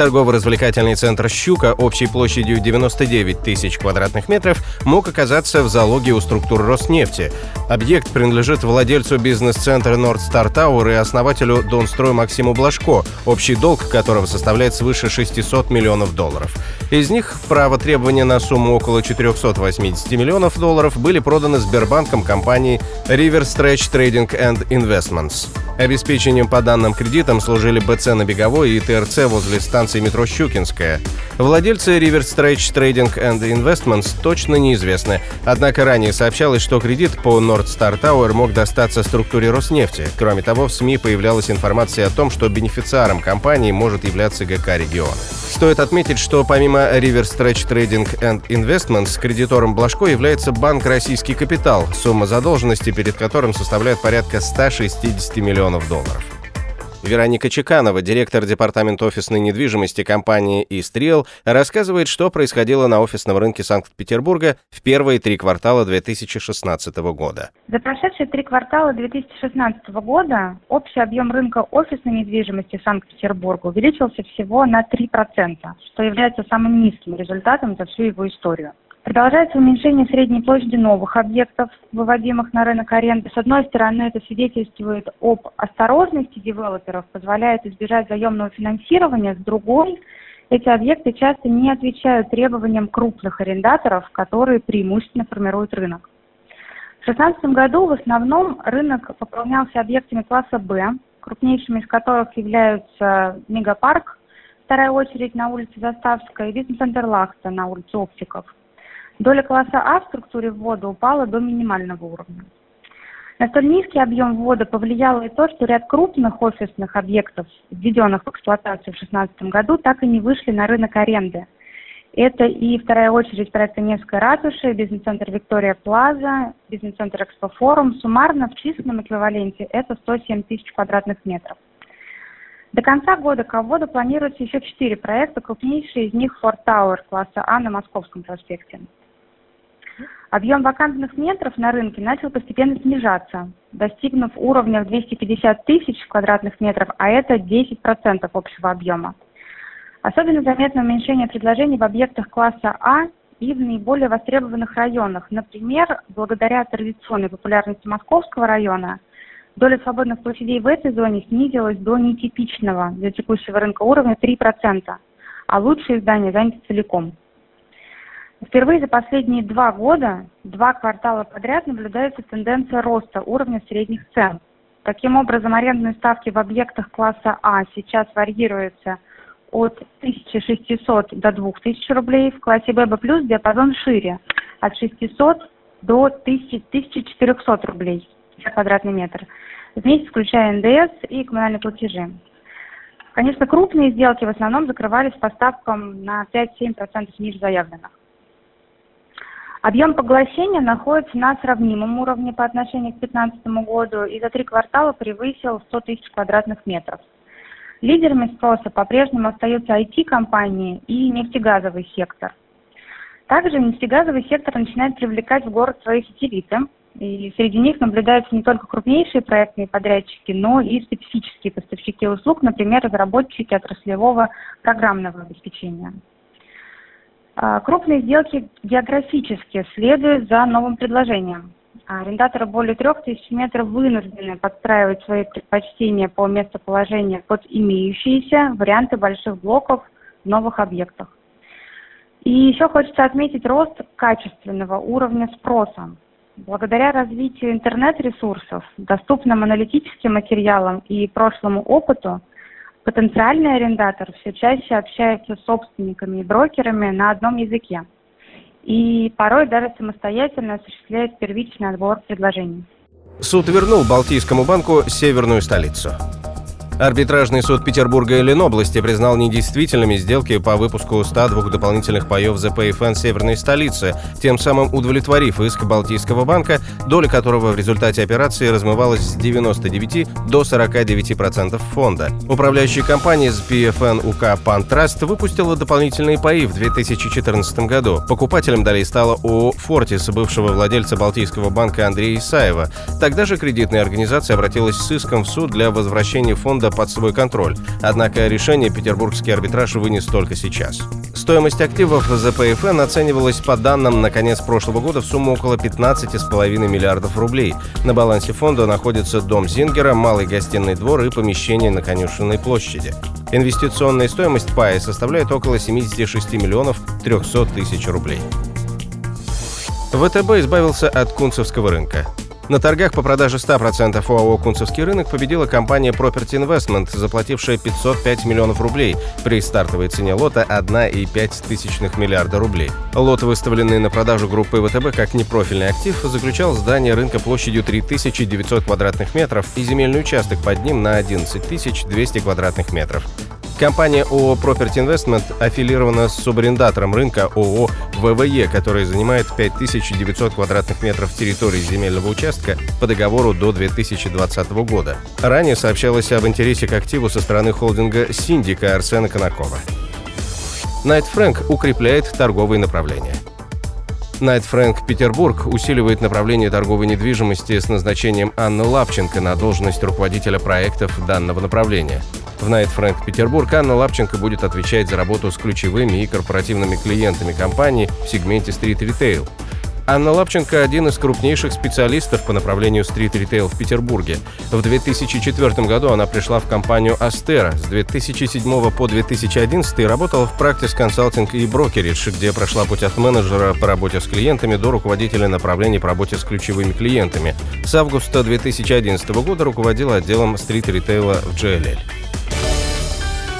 Торгово-развлекательный центр «Щука» общей площадью 99 тысяч квадратных метров мог оказаться в залоге у структур Роснефти. Объект принадлежит владельцу бизнес-центра Nord Star Tower и основателю Донстрой Максиму Блажко, общий долг которого составляет свыше 600 миллионов долларов. Из них право требования на сумму около 480 миллионов долларов были проданы Сбербанком компании River Stretch Trading and Investments. Обеспечением по данным кредитам служили БЦ на Беговой и ТРЦ возле станции метро Щукинская. Владельцы River Stretch Trading and Investments точно неизвестны. Однако ранее сообщалось, что кредит по Nord Star Tower мог достаться структуре Роснефти. Кроме того, в СМИ появлялась информация о том, что бенефициаром компании может являться ГК региона. Стоит отметить, что помимо River Stretch Trading and Investments, кредитором Блажко является банк «Российский капитал», сумма задолженности перед которым составляет порядка 160 миллионов долларов. Вероника Чеканова, директор департамента офисной недвижимости компании «Истрил», рассказывает, что происходило на офисном рынке Санкт-Петербурга в первые три квартала 2016 года. За прошедшие три квартала 2016 года общий объем рынка офисной недвижимости в Санкт-Петербурге увеличился всего на 3%, что является самым низким результатом за всю его историю. Продолжается уменьшение средней площади новых объектов, выводимых на рынок аренды. С одной стороны, это свидетельствует об осторожности девелоперов, позволяет избежать заемного финансирования. С другой, эти объекты часто не отвечают требованиям крупных арендаторов, которые преимущественно формируют рынок. В 2016 году в основном рынок пополнялся объектами класса «Б», крупнейшими из которых являются Мегапарк, вторая очередь на улице Заставская и бизнес-центр Лахта на улице Оптиков – Доля класса А в структуре ввода упала до минимального уровня. На столь низкий объем ввода повлияло и то, что ряд крупных офисных объектов, введенных в эксплуатацию в 2016 году, так и не вышли на рынок аренды. Это и вторая очередь проекта Невская ратуша, бизнес-центр Виктория Плаза, бизнес-центр Экспофорум. Суммарно в численном эквиваленте это 107 тысяч квадратных метров. До конца года к вводу планируется еще четыре проекта, крупнейший из них Форт Тауэр класса А на Московском проспекте. Объем вакантных метров на рынке начал постепенно снижаться, достигнув уровня в 250 тысяч квадратных метров, а это 10% общего объема. Особенно заметно уменьшение предложений в объектах класса А и в наиболее востребованных районах. Например, благодаря традиционной популярности Московского района, доля свободных площадей в этой зоне снизилась до нетипичного для текущего рынка уровня 3%, а лучшие здания заняты целиком. Впервые за последние два года, два квартала подряд наблюдается тенденция роста уровня средних цен. Таким образом, арендные ставки в объектах класса А сейчас варьируются от 1600 до 2000 рублей, в классе ББ+, диапазон шире, от 600 до 1400 рублей за квадратный метр, вместе включая НДС и коммунальные платежи. Конечно, крупные сделки в основном закрывались по ставкам на 5-7% ниже заявленных. Объем поглощения находится на сравнимом уровне по отношению к 2015 году и за три квартала превысил 100 тысяч квадратных метров. Лидерами спроса по-прежнему остаются IT-компании и нефтегазовый сектор. Также нефтегазовый сектор начинает привлекать в город свои сателлиты, и среди них наблюдаются не только крупнейшие проектные подрядчики, но и специфические поставщики услуг, например, разработчики отраслевого программного обеспечения. А, крупные сделки географически следуют за новым предложением. А арендаторы более 3000 метров вынуждены подстраивать свои предпочтения по местоположению под имеющиеся варианты больших блоков в новых объектах. И еще хочется отметить рост качественного уровня спроса. Благодаря развитию интернет-ресурсов, доступным аналитическим материалам и прошлому опыту, Потенциальный арендатор все чаще общается с собственниками и брокерами на одном языке и порой даже самостоятельно осуществляет первичный отбор предложений. Суд вернул Балтийскому банку северную столицу. Арбитражный суд Петербурга и Ленобласти признал недействительными сделки по выпуску 102 дополнительных паев ЗПФН северной столицы, тем самым удовлетворив иск Балтийского банка, доля которого в результате операции размывалась с 99 до 49% фонда. Управляющая компания ЗПФН УК «Пантраст» выпустила дополнительные паи в 2014 году. Покупателем долей стала ООО «Фортис», бывшего владельца Балтийского банка Андрея Исаева. Тогда же кредитная организация обратилась с иском в суд для возвращения фонда под свой контроль. Однако решение петербургский арбитраж вынес только сейчас. Стоимость активов ЗПФН оценивалась по данным на конец прошлого года в сумму около 15,5 миллиардов рублей. На балансе фонда находится дом Зингера, малый гостиный двор и помещение на Конюшенной площади. Инвестиционная стоимость пая составляет около 76 миллионов 300 тысяч рублей. ВТБ избавился от кунцевского рынка. На торгах по продаже 100% ОАО «Кунцевский рынок» победила компания Property Investment, заплатившая 505 миллионов рублей при стартовой цене лота 1,5 миллиарда рублей. Лот, выставленный на продажу группы ВТБ как непрофильный актив, заключал здание рынка площадью 3900 квадратных метров и земельный участок под ним на 11 200 квадратных метров. Компания ООО Property Investment аффилирована с субарендатором рынка ООО ВВЕ, который занимает 5900 квадратных метров территории земельного участка по договору до 2020 года. Ранее сообщалось об интересе к активу со стороны холдинга «Синдика» Арсена Конакова. Найт Фрэнк укрепляет торговые направления. Найт Фрэнк Петербург усиливает направление торговой недвижимости с назначением Анны Лапченко на должность руководителя проектов данного направления. В Night Frank Петербург Анна Лапченко будет отвечать за работу с ключевыми и корпоративными клиентами компании в сегменте стрит-ритейл. Анна Лапченко – один из крупнейших специалистов по направлению стрит-ритейл в Петербурге. В 2004 году она пришла в компанию «Астера». С 2007 по 2011 работала в Practice Consulting и Brokerage, где прошла путь от менеджера по работе с клиентами до руководителя направлений по работе с ключевыми клиентами. С августа 2011 года руководила отделом стрит-ритейла в GLL.